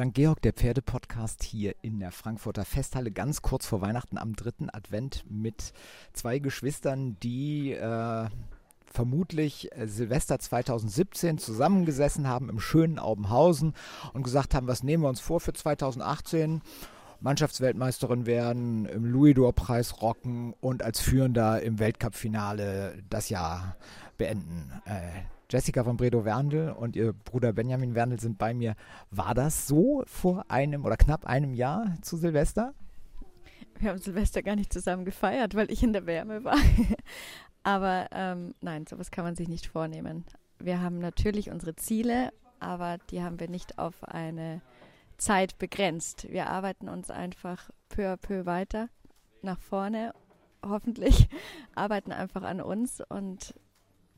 St. Georg, der Pferdepodcast hier in der Frankfurter Festhalle, ganz kurz vor Weihnachten am dritten Advent mit zwei Geschwistern, die äh, vermutlich äh, Silvester 2017 zusammengesessen haben im schönen Aubenhausen und gesagt haben, was nehmen wir uns vor für 2018? Mannschaftsweltmeisterin werden, im Louis-d'Or-Preis rocken und als Führender im Weltcup-Finale das Jahr beenden. Äh, Jessica von Bredow Werndl und ihr Bruder Benjamin Werndl sind bei mir. War das so vor einem oder knapp einem Jahr zu Silvester? Wir haben Silvester gar nicht zusammen gefeiert, weil ich in der Wärme war. aber ähm, nein, sowas kann man sich nicht vornehmen. Wir haben natürlich unsere Ziele, aber die haben wir nicht auf eine Zeit begrenzt. Wir arbeiten uns einfach peu à peu weiter nach vorne, hoffentlich, arbeiten einfach an uns und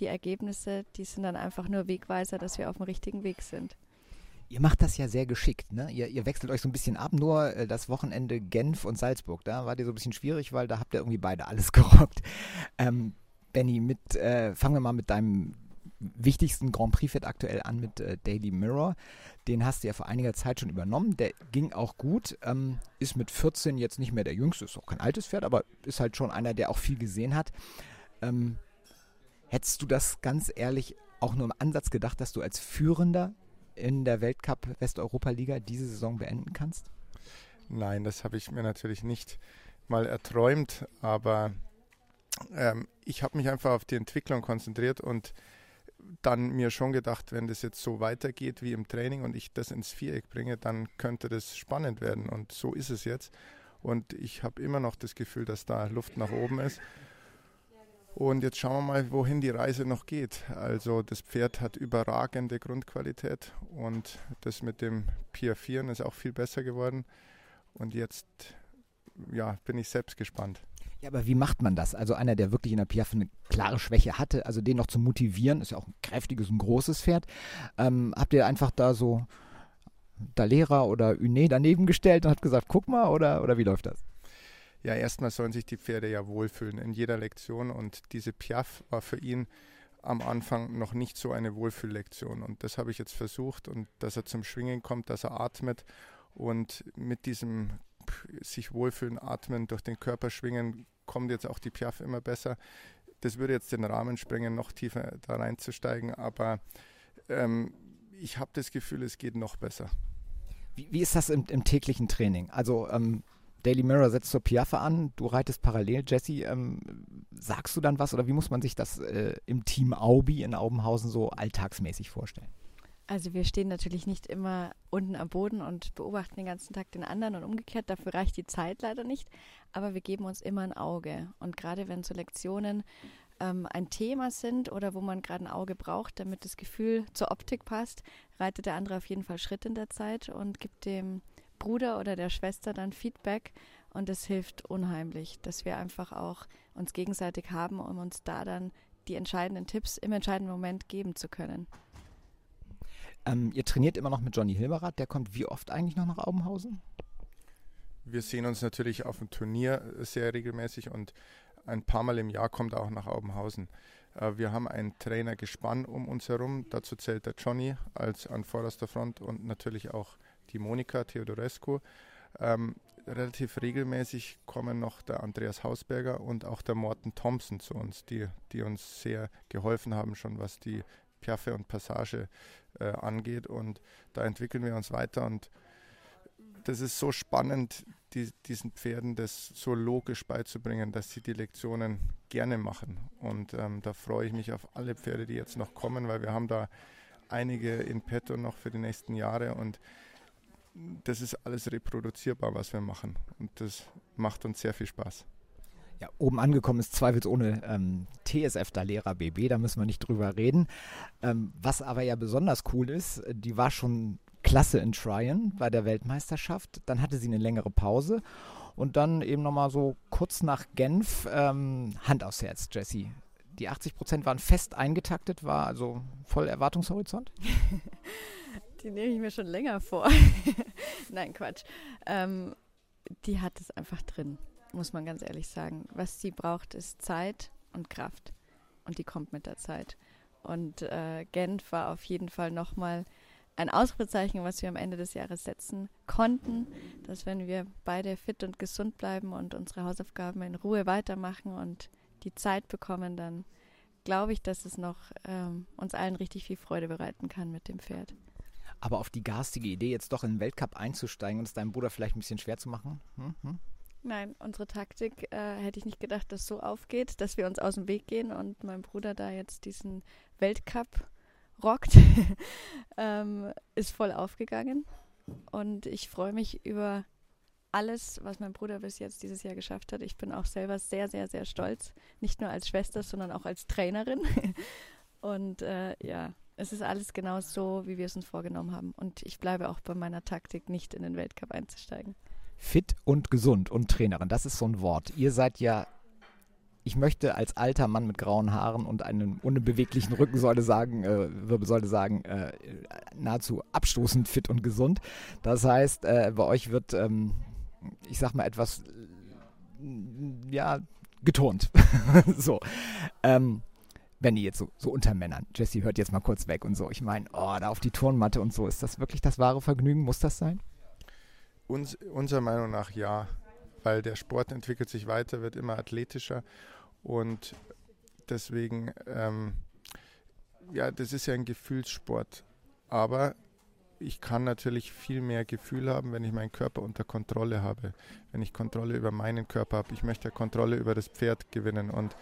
die Ergebnisse, die sind dann einfach nur Wegweiser, dass wir auf dem richtigen Weg sind. Ihr macht das ja sehr geschickt, ne? Ihr, ihr wechselt euch so ein bisschen ab, nur äh, das Wochenende Genf und Salzburg. Da war dir so ein bisschen schwierig, weil da habt ihr irgendwie beide alles gerockt. Ähm, Benny, mit, äh, fangen wir mal mit deinem wichtigsten Grand Prix-Pferd aktuell an mit äh, Daily Mirror. Den hast du ja vor einiger Zeit schon übernommen. Der ging auch gut. Ähm, ist mit 14 jetzt nicht mehr der jüngste, ist auch kein altes Pferd, aber ist halt schon einer, der auch viel gesehen hat. Ähm, Hättest du das ganz ehrlich auch nur im Ansatz gedacht, dass du als Führender in der Weltcup Westeuropa-Liga diese Saison beenden kannst? Nein, das habe ich mir natürlich nicht mal erträumt, aber ähm, ich habe mich einfach auf die Entwicklung konzentriert und dann mir schon gedacht, wenn das jetzt so weitergeht wie im Training und ich das ins Viereck bringe, dann könnte das spannend werden und so ist es jetzt. Und ich habe immer noch das Gefühl, dass da Luft nach oben ist. Und jetzt schauen wir mal, wohin die Reise noch geht. Also das Pferd hat überragende Grundqualität und das mit dem Pier 4 ist auch viel besser geworden. Und jetzt ja, bin ich selbst gespannt. Ja, aber wie macht man das? Also einer, der wirklich in der Piaffe eine klare Schwäche hatte, also den noch zu motivieren, ist ja auch ein kräftiges und großes Pferd. Ähm, habt ihr einfach da so Dalera oder Une daneben gestellt und habt gesagt, guck mal, oder, oder wie läuft das? Ja, erstmal sollen sich die Pferde ja wohlfühlen in jeder Lektion und diese Piaf war für ihn am Anfang noch nicht so eine Wohlfühllektion und das habe ich jetzt versucht und dass er zum Schwingen kommt, dass er atmet und mit diesem sich wohlfühlen, atmen, durch den Körper schwingen, kommt jetzt auch die Piaf immer besser. Das würde jetzt den Rahmen sprengen, noch tiefer da reinzusteigen, aber ähm, ich habe das Gefühl, es geht noch besser. Wie, wie ist das im, im täglichen Training? Also ähm, Daily Mirror setzt zur Piaffe an, du reitest parallel. Jesse, ähm, sagst du dann was oder wie muss man sich das äh, im Team Aubi in Aubenhausen so alltagsmäßig vorstellen? Also wir stehen natürlich nicht immer unten am Boden und beobachten den ganzen Tag den anderen und umgekehrt. Dafür reicht die Zeit leider nicht. Aber wir geben uns immer ein Auge. Und gerade wenn so Lektionen ähm, ein Thema sind oder wo man gerade ein Auge braucht, damit das Gefühl zur Optik passt, reitet der andere auf jeden Fall Schritt in der Zeit und gibt dem Bruder oder der Schwester dann Feedback und es hilft unheimlich, dass wir einfach auch uns gegenseitig haben, um uns da dann die entscheidenden Tipps im entscheidenden Moment geben zu können. Ähm, ihr trainiert immer noch mit Johnny Hilberath, der kommt wie oft eigentlich noch nach Aubenhausen? Wir sehen uns natürlich auf dem Turnier sehr regelmäßig und ein paar Mal im Jahr kommt er auch nach Aubenhausen. Äh, wir haben ein Trainergespann um uns herum. Dazu zählt der Johnny als an vorderster Front und natürlich auch die Monika Theodorescu. Ähm, relativ regelmäßig kommen noch der Andreas Hausberger und auch der Morten Thompson zu uns, die, die uns sehr geholfen haben, schon was die Piaffe und Passage äh, angeht. Und da entwickeln wir uns weiter und das ist so spannend, die, diesen Pferden das so logisch beizubringen, dass sie die Lektionen gerne machen. Und ähm, da freue ich mich auf alle Pferde, die jetzt noch kommen, weil wir haben da einige in petto noch für die nächsten Jahre und das ist alles reproduzierbar, was wir machen. Und das macht uns sehr viel Spaß. Ja, oben angekommen ist zweifelsohne ähm, TSF da Lehrer BB, da müssen wir nicht drüber reden. Ähm, was aber ja besonders cool ist, die war schon klasse in Tryon bei der Weltmeisterschaft. Dann hatte sie eine längere Pause und dann eben nochmal so kurz nach Genf ähm, Hand aufs Herz, Jesse. Die 80 Prozent waren fest eingetaktet, war also voll Erwartungshorizont? Die nehme ich mir schon länger vor. Nein, Quatsch. Ähm, die hat es einfach drin, muss man ganz ehrlich sagen. Was sie braucht, ist Zeit und Kraft. Und die kommt mit der Zeit. Und äh, Genf war auf jeden Fall nochmal ein Ausrufezeichen, was wir am Ende des Jahres setzen konnten, dass wenn wir beide fit und gesund bleiben und unsere Hausaufgaben in Ruhe weitermachen und die Zeit bekommen, dann glaube ich, dass es noch ähm, uns allen richtig viel Freude bereiten kann mit dem Pferd. Aber auf die garstige Idee, jetzt doch in den Weltcup einzusteigen und es deinem Bruder vielleicht ein bisschen schwer zu machen? Hm? Hm? Nein, unsere Taktik äh, hätte ich nicht gedacht, dass so aufgeht, dass wir uns aus dem Weg gehen und mein Bruder da jetzt diesen Weltcup rockt, ähm, ist voll aufgegangen. Und ich freue mich über alles, was mein Bruder bis jetzt dieses Jahr geschafft hat. Ich bin auch selber sehr, sehr, sehr stolz. Nicht nur als Schwester, sondern auch als Trainerin. Und äh, ja, es ist alles genau so, wie wir es uns vorgenommen haben. Und ich bleibe auch bei meiner Taktik, nicht in den Weltcup einzusteigen. Fit und gesund und Trainerin, das ist so ein Wort. Ihr seid ja, ich möchte als alter Mann mit grauen Haaren und einem unbeweglichen Rückensäule sagen, äh, Wirbelsäule sagen, äh, nahezu abstoßend fit und gesund. Das heißt, äh, bei euch wird, ähm, ich sag mal, etwas, ja, getont. so. Ähm, wenn die jetzt so, so unter Männern. Jesse hört jetzt mal kurz weg und so. Ich meine, oh, da auf die Turnmatte und so. Ist das wirklich das wahre Vergnügen? Muss das sein? Uns, unserer Meinung nach ja, weil der Sport entwickelt sich weiter, wird immer athletischer und deswegen, ähm, ja, das ist ja ein Gefühlssport. Aber ich kann natürlich viel mehr Gefühl haben, wenn ich meinen Körper unter Kontrolle habe, wenn ich Kontrolle über meinen Körper habe. Ich möchte Kontrolle über das Pferd gewinnen und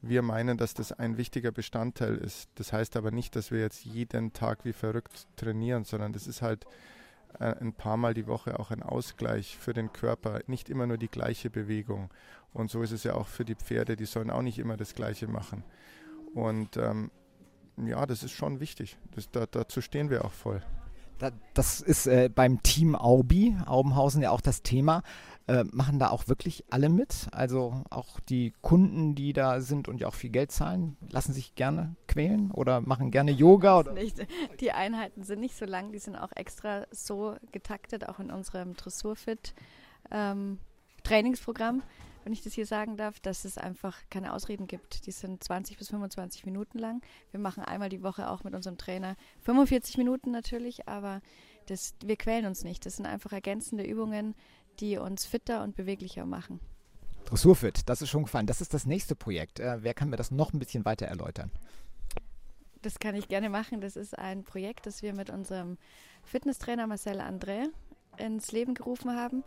wir meinen, dass das ein wichtiger Bestandteil ist. Das heißt aber nicht, dass wir jetzt jeden Tag wie verrückt trainieren, sondern das ist halt äh, ein paar Mal die Woche auch ein Ausgleich für den Körper, nicht immer nur die gleiche Bewegung. Und so ist es ja auch für die Pferde, die sollen auch nicht immer das Gleiche machen. Und ähm, ja, das ist schon wichtig. Das, da, dazu stehen wir auch voll. Das ist äh, beim Team Aubi, Aubenhausen ja auch das Thema. Äh, machen da auch wirklich alle mit? Also auch die Kunden, die da sind und ja auch viel Geld zahlen, lassen sich gerne quälen oder machen gerne Yoga? Oder? Nicht. Die Einheiten sind nicht so lang, die sind auch extra so getaktet, auch in unserem Dressurfit ähm, Trainingsprogramm wenn ich das hier sagen darf, dass es einfach keine Ausreden gibt. Die sind 20 bis 25 Minuten lang. Wir machen einmal die Woche auch mit unserem Trainer 45 Minuten natürlich, aber das, wir quälen uns nicht. Das sind einfach ergänzende Übungen, die uns fitter und beweglicher machen. Dressurfit, das ist schon gefallen. Das ist das nächste Projekt. Äh, wer kann mir das noch ein bisschen weiter erläutern? Das kann ich gerne machen. Das ist ein Projekt, das wir mit unserem Fitnesstrainer Marcel André ins Leben gerufen haben.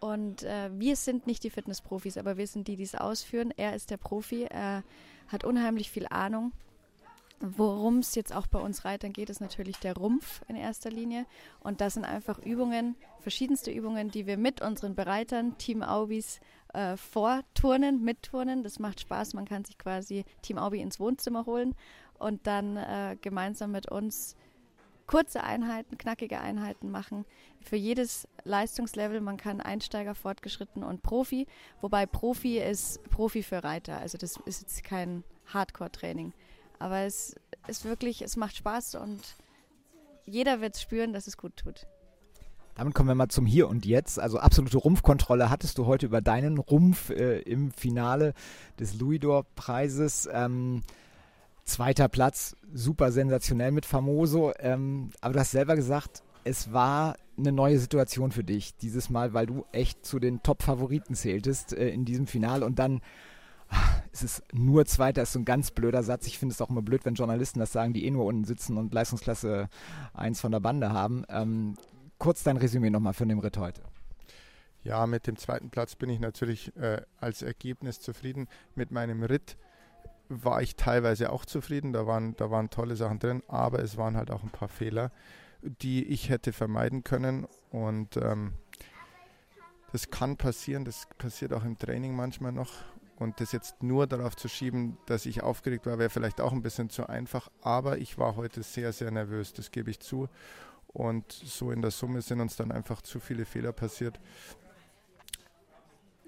Und äh, wir sind nicht die Fitnessprofis, aber wir sind die, die es ausführen. Er ist der Profi, er hat unheimlich viel Ahnung. Worum es jetzt auch bei uns Reitern geht, ist natürlich der Rumpf in erster Linie. Und das sind einfach Übungen, verschiedenste Übungen, die wir mit unseren Bereitern, Team Aubis, äh, vorturnen, mitturnen. Das macht Spaß. Man kann sich quasi Team Aubi ins Wohnzimmer holen und dann äh, gemeinsam mit uns kurze Einheiten, knackige Einheiten machen. Für jedes Leistungslevel, man kann Einsteiger, Fortgeschritten und Profi, wobei Profi ist Profi für Reiter. Also das ist jetzt kein Hardcore-Training. Aber es ist wirklich, es macht Spaß und jeder wird spüren, dass es gut tut. Damit kommen wir mal zum Hier und Jetzt. Also absolute Rumpfkontrolle hattest du heute über deinen Rumpf äh, im Finale des Louisdor-Preises. Ähm, Zweiter Platz, super sensationell mit Famoso. Ähm, aber du hast selber gesagt, es war eine neue Situation für dich dieses Mal, weil du echt zu den Top-Favoriten zähltest äh, in diesem Finale und dann ach, ist es nur Zweiter, ist so ein ganz blöder Satz. Ich finde es auch immer blöd, wenn Journalisten das sagen, die eh nur unten sitzen und Leistungsklasse 1 von der Bande haben. Ähm, kurz dein Resümee nochmal von dem Ritt heute. Ja, mit dem zweiten Platz bin ich natürlich äh, als Ergebnis zufrieden. Mit meinem Ritt war ich teilweise auch zufrieden. Da waren, da waren tolle Sachen drin, aber es waren halt auch ein paar Fehler, die ich hätte vermeiden können. Und ähm, das kann passieren, das passiert auch im Training manchmal noch. Und das jetzt nur darauf zu schieben, dass ich aufgeregt war, wäre vielleicht auch ein bisschen zu einfach. Aber ich war heute sehr, sehr nervös, das gebe ich zu. Und so in der Summe sind uns dann einfach zu viele Fehler passiert.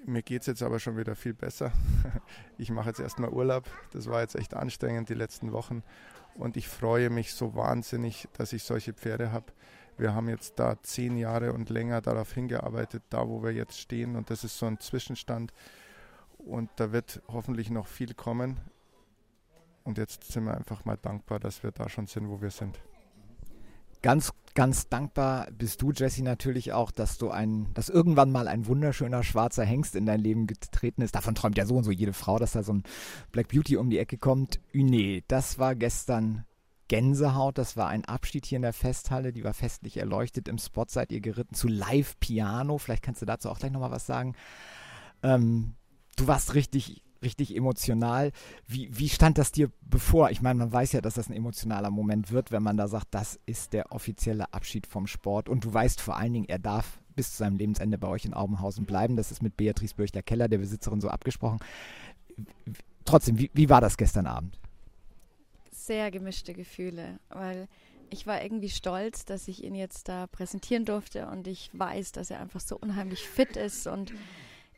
Mir geht es jetzt aber schon wieder viel besser. Ich mache jetzt erstmal Urlaub. Das war jetzt echt anstrengend die letzten Wochen. Und ich freue mich so wahnsinnig, dass ich solche Pferde habe. Wir haben jetzt da zehn Jahre und länger darauf hingearbeitet, da wo wir jetzt stehen. Und das ist so ein Zwischenstand. Und da wird hoffentlich noch viel kommen. Und jetzt sind wir einfach mal dankbar, dass wir da schon sind, wo wir sind. Ganz ganz dankbar bist du, Jesse, natürlich auch, dass du ein, dass irgendwann mal ein wunderschöner schwarzer Hengst in dein Leben getreten ist. Davon träumt ja so und so jede Frau, dass da so ein Black Beauty um die Ecke kommt. Nee, das war gestern Gänsehaut. Das war ein Abschied hier in der Festhalle. Die war festlich erleuchtet. Im Spot seid ihr geritten zu Live Piano. Vielleicht kannst du dazu auch gleich nochmal was sagen. Ähm, du warst richtig, richtig emotional. Wie, wie stand das dir bevor? Ich meine, man weiß ja, dass das ein emotionaler Moment wird, wenn man da sagt, das ist der offizielle Abschied vom Sport. Und du weißt vor allen Dingen, er darf bis zu seinem Lebensende bei euch in Aubenhausen bleiben. Das ist mit Beatrice Bürchter-Keller, der Besitzerin, so abgesprochen. Trotzdem, wie, wie war das gestern Abend? Sehr gemischte Gefühle, weil ich war irgendwie stolz, dass ich ihn jetzt da präsentieren durfte und ich weiß, dass er einfach so unheimlich fit ist und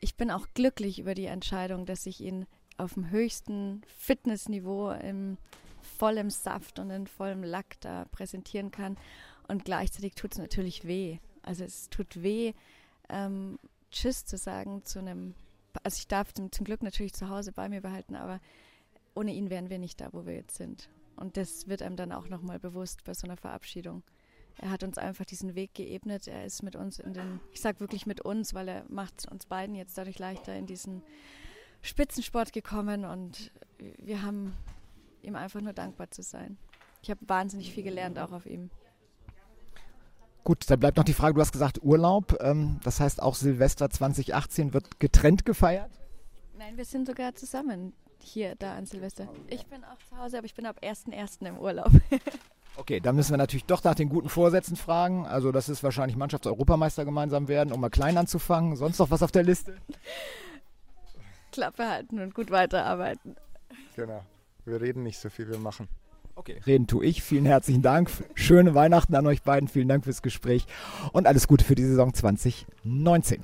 ich bin auch glücklich über die Entscheidung, dass ich ihn auf dem höchsten Fitnessniveau im vollem Saft und in vollem Lack da präsentieren kann. Und gleichzeitig tut es natürlich weh. Also es tut weh, ähm, Tschüss zu sagen zu einem, also ich darf zum, zum Glück natürlich zu Hause bei mir behalten, aber ohne ihn wären wir nicht da, wo wir jetzt sind. Und das wird einem dann auch nochmal bewusst bei so einer Verabschiedung er hat uns einfach diesen Weg geebnet. Er ist mit uns in den, ich sage wirklich mit uns, weil er macht uns beiden jetzt dadurch leichter in diesen Spitzensport gekommen und wir haben ihm einfach nur dankbar zu sein. Ich habe wahnsinnig viel gelernt auch auf ihm. Gut, dann bleibt noch die Frage, du hast gesagt Urlaub, ähm, das heißt auch Silvester 2018 wird getrennt gefeiert? Nein, wir sind sogar zusammen hier, da an Silvester. Ich bin auch zu Hause, aber ich bin ab 1.1. im Urlaub. Okay, dann müssen wir natürlich doch nach den guten Vorsätzen fragen. Also das ist wahrscheinlich Mannschaftseuropameister gemeinsam werden, um mal klein anzufangen. Sonst noch was auf der Liste? Klappe halten und gut weiterarbeiten. Genau. Wir reden nicht so viel, wir machen. Okay, reden tue ich. Vielen herzlichen Dank. Schöne Weihnachten an euch beiden. Vielen Dank fürs Gespräch und alles Gute für die Saison 2019.